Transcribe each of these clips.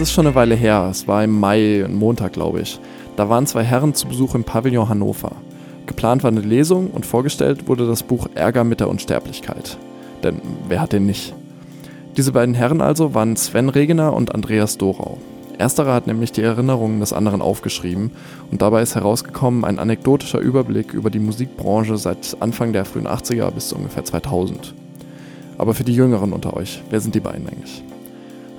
ist schon eine Weile her. Es war im Mai, Montag, glaube ich. Da waren zwei Herren zu Besuch im Pavillon Hannover. Geplant war eine Lesung und vorgestellt wurde das Buch Ärger mit der Unsterblichkeit. Denn wer hat den nicht? Diese beiden Herren also waren Sven Regener und Andreas Dorau. Ersterer hat nämlich die Erinnerungen des anderen aufgeschrieben und dabei ist herausgekommen ein anekdotischer Überblick über die Musikbranche seit Anfang der frühen 80er bis ungefähr 2000. Aber für die Jüngeren unter euch, wer sind die beiden eigentlich?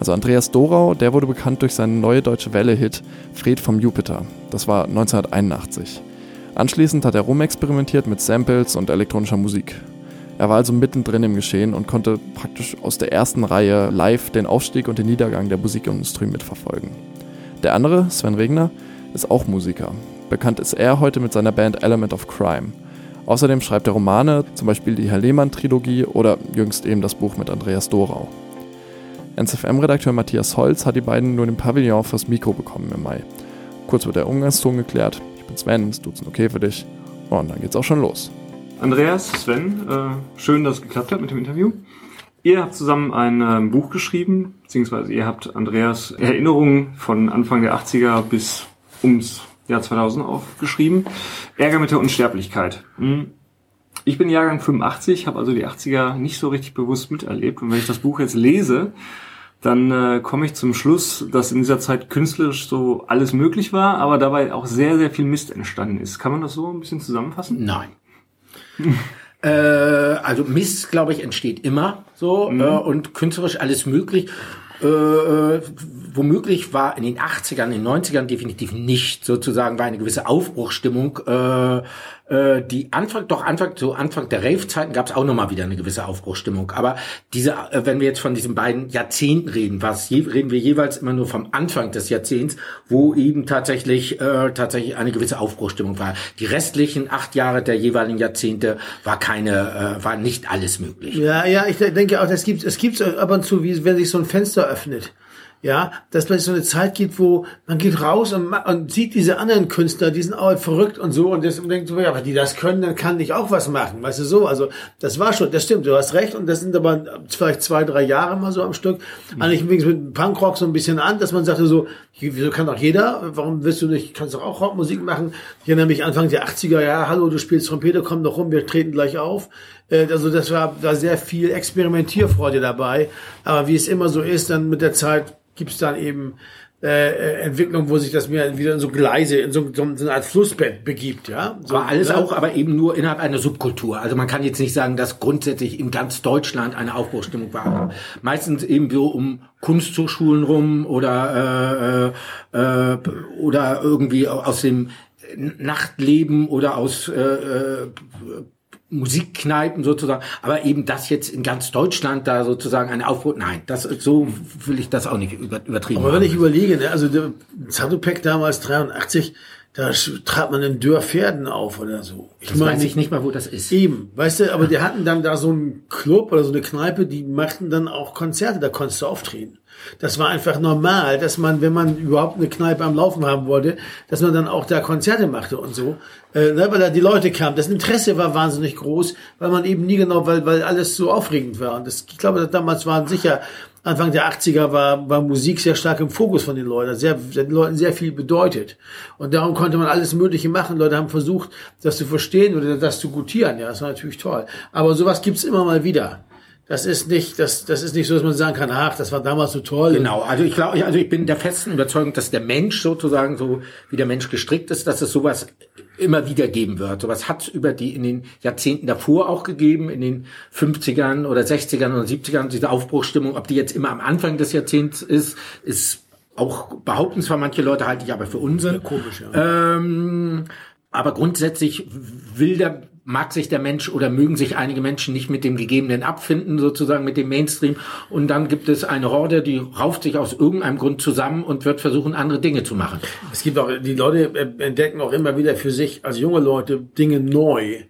Also Andreas Dorau, der wurde bekannt durch seinen neue deutsche Welle-Hit Fred vom Jupiter. Das war 1981. Anschließend hat er rumexperimentiert mit Samples und elektronischer Musik. Er war also mittendrin im Geschehen und konnte praktisch aus der ersten Reihe live den Aufstieg und den Niedergang der Musikindustrie mitverfolgen. Der andere, Sven Regner, ist auch Musiker. Bekannt ist er heute mit seiner Band Element of Crime. Außerdem schreibt er Romane, zum Beispiel die Herr Lehmann-Trilogie oder jüngst eben das Buch mit Andreas Dorau. NZFM-Redakteur Matthias Holz hat die beiden nur im Pavillon fürs Mikro bekommen im Mai. Kurz wird der Umgangston geklärt. Ich bin Sven, ist duzen okay für dich? Und dann geht's auch schon los. Andreas, Sven, äh, schön, dass es geklappt hat mit dem Interview. Ihr habt zusammen ein äh, Buch geschrieben, beziehungsweise ihr habt Andreas Erinnerungen von Anfang der 80er bis ums Jahr 2000 aufgeschrieben. Ärger mit der Unsterblichkeit. Hm. Ich bin Jahrgang 85, habe also die 80er nicht so richtig bewusst miterlebt. Und wenn ich das Buch jetzt lese, dann äh, komme ich zum Schluss, dass in dieser Zeit künstlerisch so alles möglich war, aber dabei auch sehr, sehr viel Mist entstanden ist. Kann man das so ein bisschen zusammenfassen? Nein. äh, also Mist, glaube ich, entsteht immer so mhm. äh, und künstlerisch alles möglich. Äh, äh womöglich war in den 80ern, in den 90ern definitiv nicht sozusagen, war eine gewisse Aufbruchstimmung äh, äh, die Anfang, doch Anfang, zu Anfang der Rave-Zeiten gab es auch nochmal wieder eine gewisse Aufbruchstimmung. Aber diese, äh, wenn wir jetzt von diesen beiden Jahrzehnten reden, was reden wir jeweils immer nur vom Anfang des Jahrzehnts, wo eben tatsächlich äh, tatsächlich eine gewisse Aufbruchstimmung war. Die restlichen acht Jahre der jeweiligen Jahrzehnte war keine, äh, war nicht alles möglich. Ja, ja, ich denke auch, es gibt es gibt ab und zu, wie wenn sich so ein Fenster öffnet ja, dass es so eine Zeit gibt, wo man geht raus und, und sieht diese anderen Künstler, die sind auch verrückt und so und, das, und denkt so, ja, aber die das können, dann kann ich auch was machen, weißt du so, also das war schon, das stimmt, du hast recht und das sind aber vielleicht zwei, drei Jahre mal so am Stück, mhm. eigentlich wenigstens mit Punkrock so ein bisschen an, dass man sagte so, wieso kann doch jeder, warum willst du nicht, kannst doch auch Rockmusik machen, ich erinnere mich Anfang der 80er, ja, hallo, du spielst Trompete, komm doch rum, wir treten gleich auf, also das war, da sehr viel Experimentierfreude dabei, aber wie es immer so ist, dann mit der Zeit gibt es dann eben äh, äh, Entwicklung, wo sich das mir wieder in so Gleise, in so, so, eine Art Flussbett begibt, ja. So, aber alles ne? auch, aber eben nur innerhalb einer Subkultur. Also man kann jetzt nicht sagen, dass grundsätzlich in ganz Deutschland eine Aufbruchstimmung war. Meistens eben so um Kunsthochschulen rum oder äh, äh, oder irgendwie aus dem Nachtleben oder aus äh, äh Musikkneipen sozusagen, aber eben das jetzt in ganz Deutschland da sozusagen eine Aufbruch, nein, das so will ich das auch nicht übertrieben. Aber wenn ich überlege, ne, also der Zatopek damals 83, da trat man in Dörrpferden auf oder so. Ich das meine, weiß ich nicht mal, wo das ist. Eben, weißt du, aber die hatten dann da so einen Club oder so eine Kneipe, die machten dann auch Konzerte, da konntest du auftreten. Das war einfach normal, dass man, wenn man überhaupt eine Kneipe am Laufen haben wollte, dass man dann auch da Konzerte machte und so, äh, ne, weil da die Leute kamen. Das Interesse war wahnsinnig groß, weil man eben nie genau, weil, weil alles so aufregend war. Und das, ich glaube, damals waren sicher, Anfang der 80er war, war Musik sehr stark im Fokus von den Leuten, sehr, den Leuten sehr viel bedeutet. Und darum konnte man alles Mögliche machen. Leute haben versucht, das zu verstehen oder das zu gutieren. Ja, das war natürlich toll. Aber sowas gibt's immer mal wieder das ist nicht, das, das ist nicht so, dass man sagen kann, ach, das war damals so toll. Genau, also ich glaube, also ich bin der festen Überzeugung, dass der Mensch sozusagen so wie der Mensch gestrickt ist, dass es sowas immer wieder geben wird. Sowas hat es über die in den Jahrzehnten davor auch gegeben, in den 50ern oder 60ern oder 70ern, diese Aufbruchstimmung, ob die jetzt immer am Anfang des Jahrzehnts ist, ist auch behaupten zwar manche Leute, halte ich aber für Unsinn. Ja, komisch, ja. Ähm, aber grundsätzlich will der mag sich der Mensch oder mögen sich einige Menschen nicht mit dem Gegebenen abfinden, sozusagen mit dem Mainstream. Und dann gibt es eine Horde, die rauft sich aus irgendeinem Grund zusammen und wird versuchen, andere Dinge zu machen. Es gibt auch, die Leute entdecken auch immer wieder für sich als junge Leute Dinge neu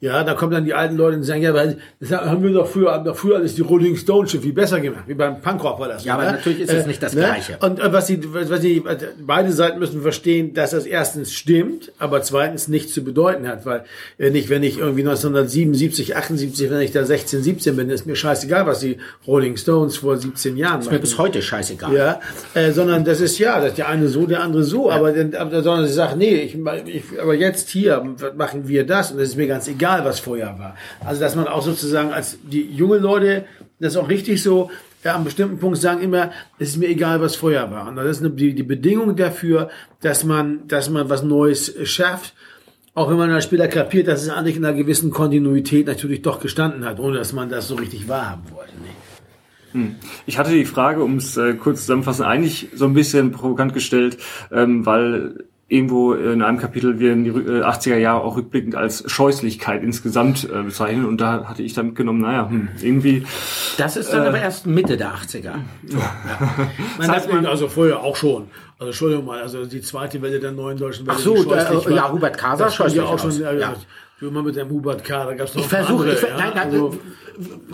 Ja, da kommen dann die alten Leute und sagen, ja, weil das haben wir doch früher, haben doch früher alles die Rolling Stones schon viel besser gemacht, wie beim Punkrock war das. Ja, aber ne? natürlich ist es nicht das Gleiche. Und äh, was die, was die, beide Seiten müssen verstehen, dass das erstens stimmt, aber zweitens nichts zu bedeuten hat, weil äh, nicht, wenn ich irgendwie 1977, 78, wenn ich da 16, 17 bin, ist mir scheißegal, was die Rolling Stones vor 17 Jahren Ist mir bis heute scheißegal. ja, äh, sondern das ist ja, dass der eine so, der andere so, aber, dann- aber sondern sie sagt, nee, ich, ich, aber jetzt hier machen wir das und es ist mir ganz egal, was vorher war. Also dass man auch sozusagen als die junge Leute, das ist auch richtig so, ja, einem bestimmten Punkt sagen immer, es ist mir egal, was vorher war. Und das ist die, die Bedingung dafür, dass man, dass man was Neues schafft. Auch wenn man dann später kapiert, dass es eigentlich in einer gewissen Kontinuität natürlich doch gestanden hat, ohne dass man das so richtig wahrhaben wollte. Nee. Ich hatte die Frage, um es äh, kurz zusammenfassen, eigentlich so ein bisschen provokant gestellt, ähm, weil irgendwo in einem Kapitel wir in die Rü- äh, 80er Jahre auch rückblickend als Scheußlichkeit insgesamt äh, bezeichnen und da hatte ich dann mitgenommen, naja, hm, irgendwie Das ist dann aber erst Mitte der 80er. Man hat man also vorher auch schon. Also Entschuldigung mal, also die zweite Welle der neuen deutschen Welle. Ach so, scheußlich äh, ja, Hubert Kaser das stand ja scheußlich auch schon. Äh, Ja. Du immer mit dem Hubert K. Da gab's noch Ich versuche, andere, ich, ver- ja, nein, nein, also,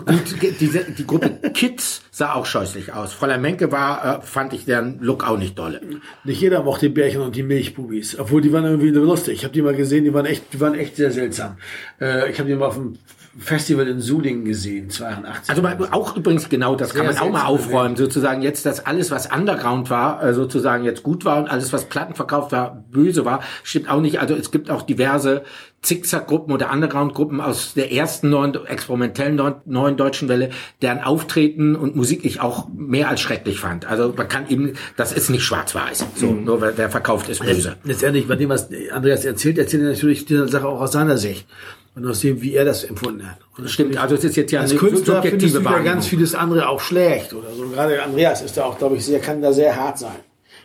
gut, diese, die Gruppe Kids sah auch scheußlich aus. Fräulein Menke war, äh, fand ich deren Look auch nicht dolle. nicht jeder mochte die Bärchen und die Milchbubis, obwohl die waren irgendwie lustig. Ich habe die mal gesehen, die waren echt, die waren echt sehr seltsam. Äh, ich habe die mal auf dem Festival in Sudingen gesehen, 82. Also auch übrigens genau, das kann man auch mal aufräumen, sozusagen jetzt, dass alles, was Underground war, äh, sozusagen jetzt gut war und alles, was Platten verkauft war, böse war, stimmt auch nicht. Also es gibt auch diverse Zickzack-Gruppen oder Underground-Gruppen aus der ersten neuen, experimentellen neuen, neuen deutschen Welle, deren Auftreten und Musik ich auch mehr als schrecklich fand. Also man kann eben, das ist nicht schwarz-weiß. So, nur wer, wer verkauft ist böse. Letztendlich, bei dem, was Andreas erzählt, erzählt er natürlich die Sache auch aus seiner Sicht. Und aus dem, wie er das empfunden hat. Und das Stimmt, also es ist jetzt ja Als eine Künstler findest du ja ganz vieles andere auch schlecht oder so. Gerade Andreas ist da auch, glaube ich, sehr, kann da sehr hart sein.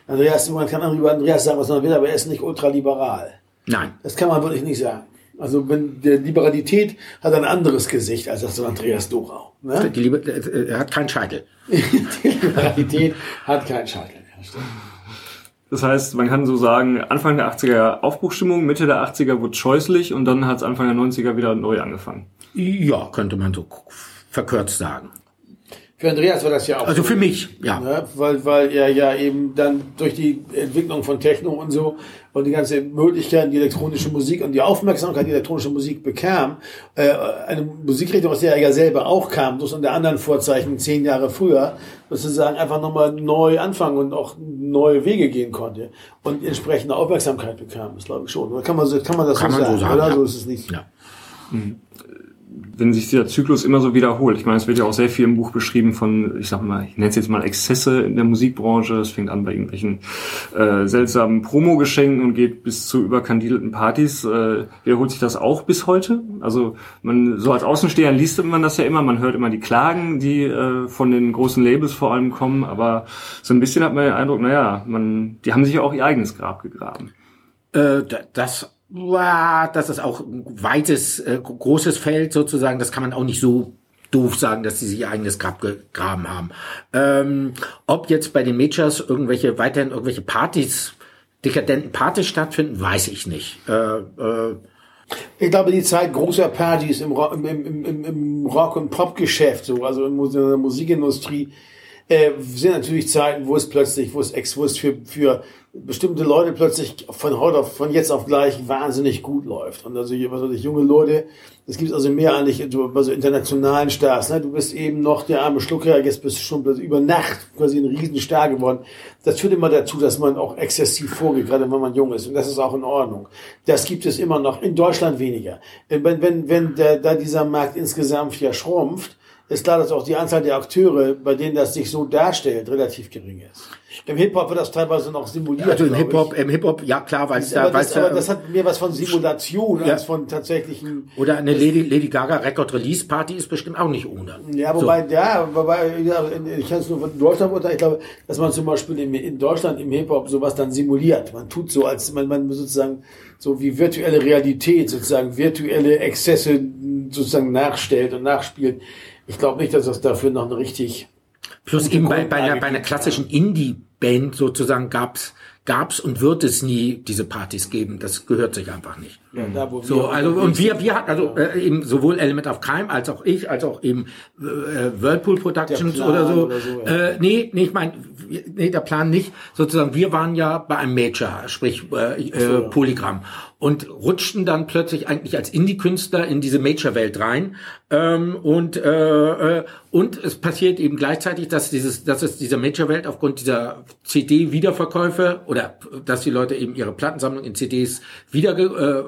Andreas, man kann über Andreas sagen, was man will, aber er ist nicht ultraliberal. Nein. Das kann man wirklich nicht sagen. Also wenn der Liberalität hat ein anderes Gesicht als das von Andreas Dorau. Ne? Die Liebe, äh, er hat keinen Scheitel. Die Liberalität hat keinen Scheitel. Ja, stimmt. Das heißt, man kann so sagen, Anfang der 80er Aufbruchstimmung, Mitte der 80er wurde scheußlich und dann hat es Anfang der 90er wieder neu angefangen. Ja, könnte man so verkürzt sagen. Für Andreas war das ja auch Also so. für mich, ja. Ne? Weil, weil er ja eben dann durch die Entwicklung von Techno und so und die ganze Möglichkeit, die elektronische Musik und die Aufmerksamkeit, die elektronische Musik bekam, äh, eine Musikrichtung, aus der er ja selber auch kam, bloß unter anderen Vorzeichen zehn Jahre früher, sozusagen einfach nochmal neu anfangen und auch neue Wege gehen konnte und entsprechende Aufmerksamkeit bekam, das glaube ich schon. Oder kann man, so- kann man das Kann so man so sagen? sagen, oder? ja. So ist es nicht. Ja. Wenn sich dieser Zyklus immer so wiederholt. Ich meine, es wird ja auch sehr viel im Buch beschrieben von, ich sag mal, ich nenne es jetzt mal Exzesse in der Musikbranche. Es fängt an bei irgendwelchen äh, seltsamen Promo-Geschenken und geht bis zu überkandidelten Partys. Äh, wiederholt sich das auch bis heute? Also man so als Außensteher liest man das ja immer, man hört immer die Klagen, die äh, von den großen Labels vor allem kommen, aber so ein bisschen hat man den Eindruck, naja, man, die haben sich ja auch ihr eigenes Grab gegraben. Äh, da- das das ist auch ein weites, äh, großes Feld sozusagen. Das kann man auch nicht so doof sagen, dass sie sich ihr eigenes Grab gegraben haben. Ähm, ob jetzt bei den Majors irgendwelche, weiterhin irgendwelche Partys, dekadenten Partys stattfinden, weiß ich nicht. Äh, äh, Ich glaube, die Zeit großer Partys im, Rock, und Popgeschäft, so, also in der Musikindustrie, äh, sind natürlich Zeiten, wo es plötzlich, wo es, ex, wo es für, für bestimmte Leute plötzlich von heute auf, von jetzt auf gleich wahnsinnig gut läuft. Und also, was weiß ich, junge Leute, es gibt also mehr eigentlich so, bei so internationalen Stars, ne? Du bist eben noch der arme Schlucker, jetzt bist du schon über Nacht quasi ein Riesenstar geworden. Das führt immer dazu, dass man auch exzessiv vorgeht, gerade wenn man jung ist. Und das ist auch in Ordnung. Das gibt es immer noch. In Deutschland weniger. Wenn, wenn, wenn der, da dieser Markt insgesamt ja schrumpft, ist klar, dass auch die Anzahl der Akteure, bei denen das sich so darstellt, relativ gering ist. Im Hip-Hop wird das teilweise noch simuliert. also im. Hip-Hop, im Hip-Hop, ja klar, weil es da, weil das, aber da, das hat mehr was von Simulation Ja. als von tatsächlichen. oder eine Lady, Lady Gaga Record Release Party ist bestimmt auch nicht ohne. Ja, wobei, ja, wobei, ja, ich kann es nur von Deutschland urteilen. Ich glaube, dass man zum Beispiel in, in Deutschland im Hip-Hop sowas dann simuliert. Man tut so, als man, man sozusagen so wie virtuelle Realität, sozusagen virtuelle Exzesse sozusagen nachstellt und nachspielt. Ich glaube nicht, dass das dafür noch eine richtig Plus eben bei, bei, einer, bei einer klassischen Indie-Band sozusagen gab's gab's und wird es nie diese Partys geben. Das gehört sich einfach nicht. Ja, da, wo So, wir also und wir, wir hatten also äh, eben sowohl Element of Crime als auch ich, als auch eben äh, Whirlpool Productions oder so. oder so, ja. äh, nee, nee, ich meine, nee, der Plan nicht. Sozusagen, wir waren ja bei einem Major, sprich äh, äh, Polygram und rutschten dann plötzlich eigentlich als Indie-Künstler in diese Major-Welt rein. Ähm, und äh, äh, und es passiert eben gleichzeitig, dass dieses, dass es dieser Major-Welt aufgrund dieser CD-Wiederverkäufe oder dass die Leute eben ihre Plattensammlung in CDs wieder äh,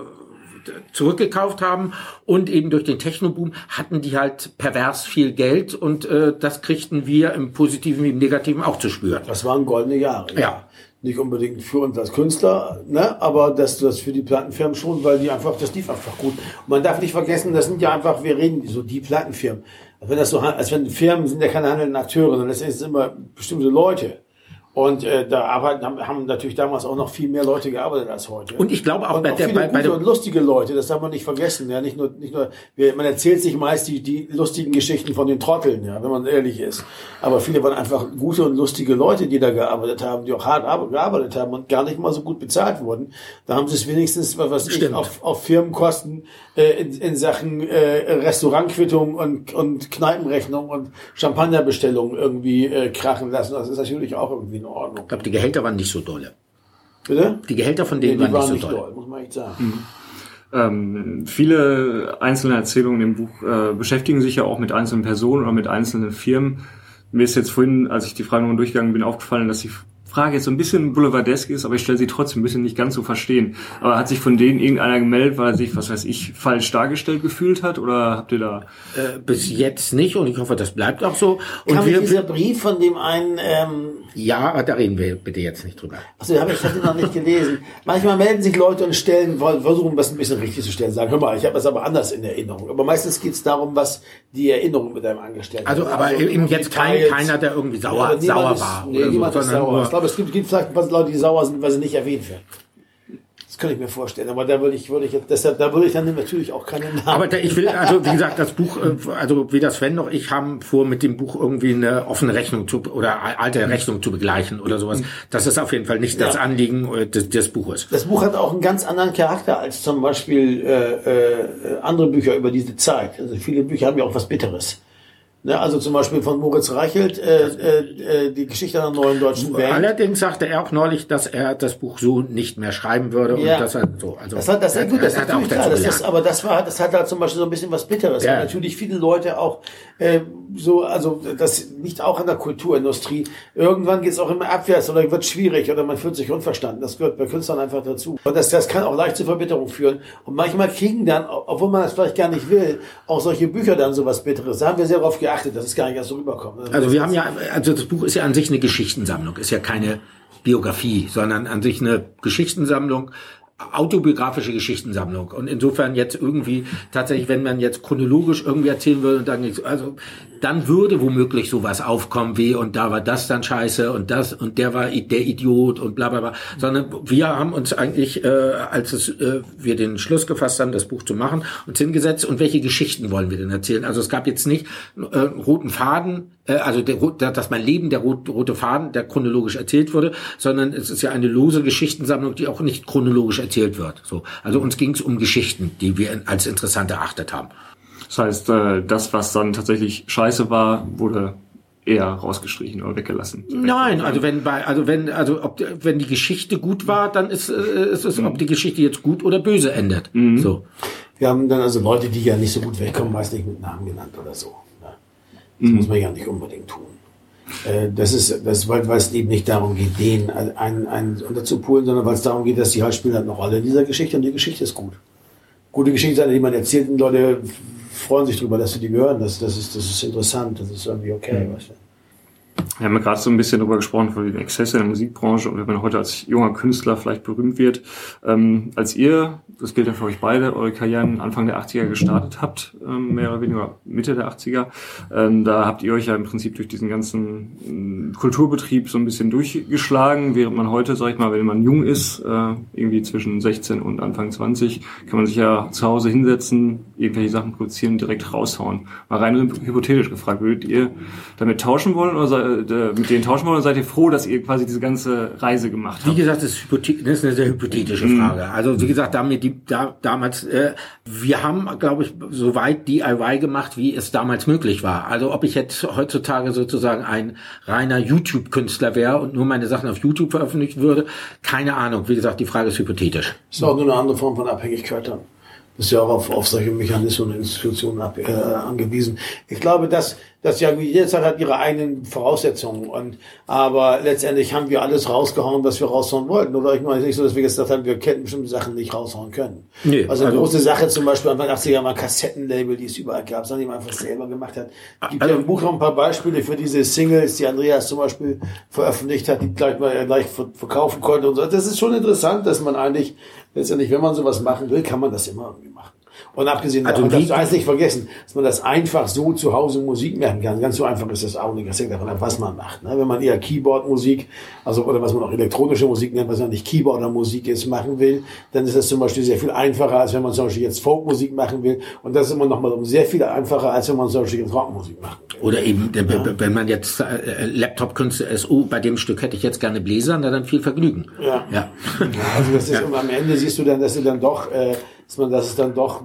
zurückgekauft haben und eben durch den Technoboom hatten die halt pervers viel Geld und äh, das kriegten wir im Positiven wie im Negativen auch zu spüren. Das waren goldene Jahre. Ja. Nicht unbedingt für uns als Künstler, ne? aber das, das für die Plattenfirmen schon, weil die einfach, das lief einfach gut. Und man darf nicht vergessen, das sind ja einfach, wir reden so die Plattenfirmen. Als wenn das so, als wenn Firmen sind ja keine handelnden Akteure, sondern das sind immer bestimmte Leute. Und äh, da arbeiten, haben, haben natürlich damals auch noch viel mehr Leute gearbeitet als heute. Und ich glaube auch und bei auch der- viele bei- bei gute und lustige Leute, das darf man nicht vergessen. Ja, nicht nur, nicht nur, man erzählt sich meist die, die lustigen Geschichten von den Trotteln, ja, wenn man ehrlich ist. Aber viele waren einfach gute und lustige Leute, die da gearbeitet haben, die auch hart ar- gearbeitet haben und gar nicht mal so gut bezahlt wurden. Da haben sie es wenigstens, was weiß ich, Stimmt. auf, auf Firmenkosten äh, in, in Sachen äh, Restaurantquittung und, und Kneipenrechnung und Champagnerbestellung irgendwie äh, krachen lassen. Das ist natürlich auch irgendwie in Ordnung. Ich glaube, die Gehälter waren nicht so dolle. Bitte? Die Gehälter von Nee, denen die waren, waren nicht nicht so doll. doll, muss man echt sagen. Ähm, viele einzelne Erzählungen im Buch äh, beschäftigen sich ja auch mit einzelnen Personen oder mit einzelnen Firmen. Mir ist jetzt vorhin, als ich die Frage nochmal durchgegangen bin, aufgefallen, dass die Frage jetzt so ein bisschen boulevardesk ist, aber ich stelle sie trotzdem ein bisschen nicht ganz so verstehen. Aber hat sich von denen irgendeiner gemeldet, weil er sich, was weiß ich, falsch dargestellt gefühlt hat? Oder habt ihr da... Äh, bis jetzt nicht und ich hoffe, das bleibt auch so. Und Kam wir, dieser wir, Brief von dem einen, ähm, ja, da reden wir bitte jetzt nicht drüber. also den habe ich, hab den noch nicht gelesen. Manchmal melden sich Leute und stellen, wollen- versuchen das ein bisschen richtig zu stellen, sagen, hör mal, ich habe das aber anders in Erinnerung. Aber meistens geht es darum, was die Erinnerung mit einem angestellt Also, hat. aber eben jetzt kein, keiner, der irgendwie sauer, niemand sauer ist- war. Nee, oder so, niemand ist sondern sauer. Glaube, es gibt, gibt vielleicht ein paar Leute, die sauer sind, weil sie nicht erwähnt werden. Das könnte ich mir vorstellen. Aber da würde ich, würde ich, deshalb, da würde ich dann natürlich auch keinen Namen. Aber da, ich will, also wie gesagt, das Buch, äh, also weder Sven noch ich haben vor, mit dem Buch irgendwie eine offene Rechnung zu oder alte Rechnung zu begleichen oder sowas. Das ist auf jeden Fall nicht das Ja. Anliegen äh, des, des Buches. Das Buch hat auch einen ganz anderen Charakter als zum Beispiel äh, äh, andere Bücher über diese Zeit. Also viele Bücher haben ja auch was Bitteres. Ne, also zum Beispiel von Moritz Reichelt, äh, äh, äh, die Geschichte einer neuen deutschen Band. Allerdings sagte er auch neulich, dass er das Buch so nicht mehr schreiben würde Ja. und dass er so. Also Das hat, das, er, gut, das er hat hat auch natürlich klar, dazu das ist, aber das war, das hat halt zum Beispiel so ein bisschen was Bitteres, Ja. weil natürlich viele Leute auch äh, so, also das liegt auch in der Kulturindustrie. Irgendwann geht es auch immer abwärts oder wird schwierig oder man fühlt sich unverstanden. Das gehört bei Künstlern einfach dazu. Und das, das kann auch leicht zu Verbitterung führen. Und manchmal kriegen dann, obwohl man das vielleicht gar nicht will, auch solche Bücher dann sowas Bitteres. Da haben wir sehr darauf geachtet, dass es gar nicht so rüberkommt. Also wir haben ja, also das Buch ist ja an sich eine Geschichtensammlung, ist ja keine Biografie, sondern an sich eine Geschichtensammlung, autobiografische Geschichtensammlung. Und insofern jetzt irgendwie tatsächlich, wenn man jetzt chronologisch irgendwie erzählen würde und dann also dann würde womöglich sowas aufkommen wie und da war das dann scheiße und das und der war der Idiot und bla bla bla. Sondern wir haben uns eigentlich, äh, als es, äh, wir den Schluss gefasst haben, das Buch zu machen, uns hingesetzt und welche Geschichten wollen wir denn erzählen? Also es gab jetzt nicht äh, roten Faden, äh, also der, dass mein Leben der rot, rote Faden, der chronologisch erzählt wurde, sondern es ist ja eine lose Geschichtensammlung, die auch nicht chronologisch erzählt wird. So, also uns ging es um Geschichten, die wir als interessant erachtet haben. Das heißt, äh, das, was dann tatsächlich scheiße war, wurde eher rausgestrichen oder weggelassen. Nein, also wenn bei, also wenn, also ob, wenn die Geschichte gut war, dann ist, äh, ist es, ob die Geschichte jetzt gut oder böse endet. So. Wir haben dann also Leute, die ja nicht so gut wegkommen, meist nicht mit Namen genannt oder so. Das muss man ja nicht unbedingt tun. Äh, Das ist, das, weil, weil es eben nicht darum geht, den einen, einen unterzupulen, sondern weil es darum geht, dass die halt spielen halt eine Rolle in dieser Geschichte und die Geschichte ist gut. Gute Geschichte, die man erzählt und Leute freuen sich darüber, dass sie die hören. Das, das, ist, das ist interessant, das ist irgendwie okay. Weißt du? Wir haben ja gerade so ein bisschen darüber gesprochen, von den Exzesse in der Musikbranche und wenn man heute als junger Künstler vielleicht berühmt wird. Ähm, als ihr, das gilt ja für euch beide, eure Karrieren Anfang der 80er gestartet habt, ähm, mehr oder weniger Mitte der 80er, ähm, da habt ihr euch ja im Prinzip durch diesen ganzen ähm, Kulturbetrieb so ein bisschen durchgeschlagen, während man heute, sag ich mal, wenn man jung ist, äh, irgendwie zwischen 16 und Anfang 20, kann man sich ja zu Hause hinsetzen, irgendwelche Sachen produzieren direkt raushauen. Mal rein hypothetisch gefragt, würdet ihr damit tauschen wollen oder äh, mit denen tauschen wollen oder seid ihr froh, dass ihr quasi diese ganze Reise gemacht Wie habt? gesagt, das ist, hypothe- das ist eine sehr hypothetische Frage. Also wie gesagt, da mir die, da, damals, äh, wir haben, glaube ich, so weit DIY gemacht, wie es damals möglich war. Also ob ich jetzt heutzutage sozusagen ein reiner YouTube-Künstler wäre und nur meine Sachen auf YouTube veröffentlichen würde, keine Ahnung. Wie gesagt, die Frage ist hypothetisch. ist auch nur eine andere Form von Abhängigkeit dann. Das ist ja auch auf, auf solche Mechanismen und Institutionen ab, äh, angewiesen. Ich glaube, dass, dass ja jede Sache hat ihre eigenen Voraussetzungen und aber letztendlich haben wir alles rausgehauen, was wir raushauen wollten. Oder ich meine nicht so, dass wir gesagt haben, wir hätten bestimmte Sachen nicht raushauen können. Nee, also eine also- große Sache zum Beispiel Anfang 80er mal Kassettenlabel, die es überall gab, sondern die man einfach selber gemacht hat. Es gibt Also- ja im Buch noch ein paar Beispiele für diese Singles, die Andreas zum Beispiel veröffentlicht hat, die gleich mal gleich ver- verkaufen konnte und so. Das ist schon interessant, dass man eigentlich letztendlich, wenn man sowas machen will, kann man das immer irgendwie machen. Und abgesehen Also davon, wie- darfst du eins nicht vergessen, dass man das einfach so zu Hause Musik machen kann. Ganz so einfach ist das auch nicht. Das hängt davon ab, was man macht. Ne? Wenn man eher Keyboard-Musik, also oder was man auch elektronische Musik nennt, was man nicht Keyboarder-Musik ist, machen will, dann ist das zum Beispiel sehr viel einfacher, als wenn man zum Beispiel jetzt Folkmusik machen will. Und das ist immer noch mal um sehr viel einfacher, als wenn man zum Beispiel jetzt Rockmusik machen will. Oder eben, äh, wenn man jetzt äh, Laptop-Künstler ist, oh, bei dem Stück hätte ich jetzt gerne Bläser, na dann viel Vergnügen. Ja. Ja. Ja, also das ist immer, am Ende siehst du dann, dass du dann doch, äh, dass man, dass es dann doch,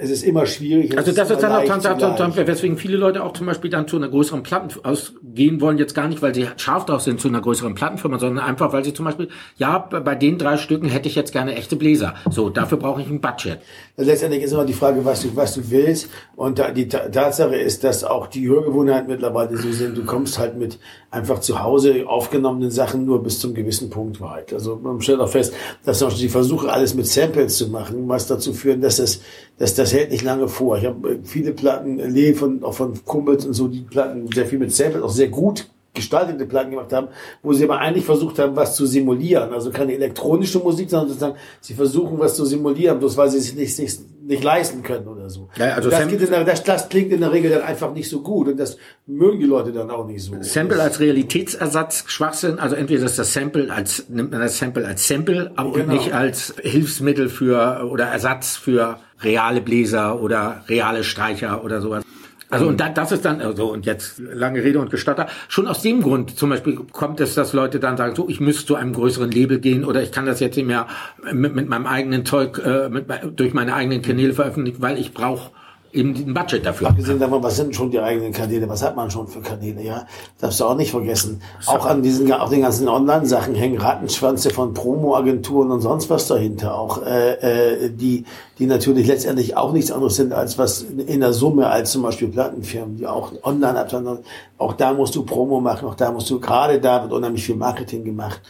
es ist immer schwierig. Also das ist dann auch dann, weswegen viele Leute auch zum Beispiel dann zu einer größeren Platten ausgehen wollen, jetzt gar nicht, weil sie scharf drauf sind zu einer größeren Plattenfirma, sondern einfach, weil sie zum Beispiel, ja, bei den drei Stücken hätte ich jetzt gerne echte Bläser. So, dafür brauche ich ein Budget. Letztendlich ist immer die Frage, was du, was du willst. Und da, die Ta- Tatsache ist, dass auch die Hörgewohnheiten mittlerweile so sind, du kommst halt mit einfach zu Hause aufgenommenen Sachen nur bis zum gewissen Punkt weit. Also man stellt auch fest, dass die Versuche, alles mit Samples zu machen, was dazu führen, dass das, dass das hält nicht lange vor. Ich habe äh, viele Platten erlebt, von, auch von Kumpels und so, die Platten sehr viel mit Samples, auch sehr gut gestaltete Platten gemacht haben, wo sie aber eigentlich versucht haben, was zu simulieren. Also keine elektronische Musik, sondern sozusagen, sie versuchen, was zu simulieren, bloß weil sie es nicht, nicht, nicht leisten können oder so. Ja, also das, der, das, das klingt in der Regel dann einfach nicht so gut und das mögen die Leute dann auch nicht so. Sample als Realitätsersatz, Schwachsinn, also entweder ist das Sample als, nimmt man das Sample als Sample, aber und Genau. nicht als Hilfsmittel für, oder Ersatz für reale Bläser oder reale Streicher oder sowas. Also und da, das ist dann, also und jetzt lange Rede und Gestotter, schon aus dem Grund zum Beispiel kommt es, dass Leute dann sagen, so ich müsste zu einem größeren Label gehen oder ich kann das jetzt nicht mehr mit, mit meinem eigenen Zeug, äh, mit, durch meine eigenen Kanäle veröffentlichen, weil ich brauche eben ein Budget dafür. Abgesehen davon, was sind schon die eigenen Kanäle? Was hat man schon für Kanäle? Ja, darfst du auch nicht vergessen. Auch an diesen, auch den ganzen Online-Sachen hängen Rattenschwanze von Promo-Agenturen und sonst was dahinter. Auch äh, äh, die, die natürlich letztendlich auch nichts anderes sind als was in der Summe als zum Beispiel Plattenfirmen, die auch online absondern. Auch da musst du Promo machen. Auch da musst du gerade da wird unheimlich viel Marketing gemacht.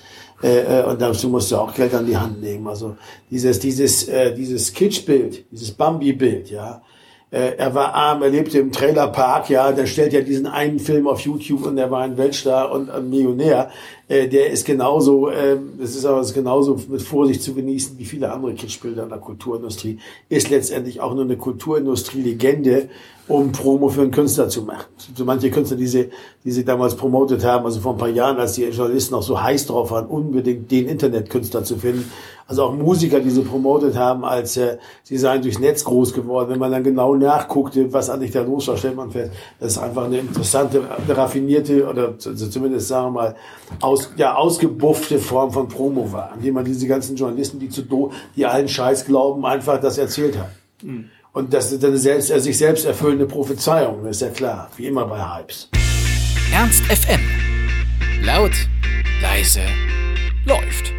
Äh, äh, und dazu musst du auch Geld an die Hand nehmen. Also dieses, dieses, äh, dieses Kitschbild, dieses Bambi-Bild, ja. Äh, er war arm, er lebte im Trailerpark, ja, der stellt ja diesen einen Film auf YouTube und er war ein Weltstar und ein Millionär. Äh, der ist genauso, äh, das ist aber genauso mit Vorsicht zu genießen wie viele andere Kitschbilder in der Kulturindustrie. Ist letztendlich auch nur eine Kulturindustrie-Legende, um Promo für einen Künstler zu machen. So manche Künstler, die sie, die sie damals promotet haben, also vor ein paar Jahren, als die Journalisten auch so heiß drauf waren, unbedingt den Internetkünstler zu finden. Also auch Musiker, die sie promotet haben, als äh, sie seien durchs Netz groß geworden. Wenn man dann genau nachguckte, was eigentlich da los war, stellt man fest, das ist einfach eine interessante, eine raffinierte oder zumindest sagen wir mal aus, ja, ausgebuffte Form von Promo war, indem man diese ganzen Journalisten, die zu do, die allen Scheiß glauben, einfach das erzählt hat. Und das ist eine selbst, sich selbst erfüllende Prophezeiung, ist ja klar, wie immer bei Hypes. Ernst FM. Laut, leise, läuft.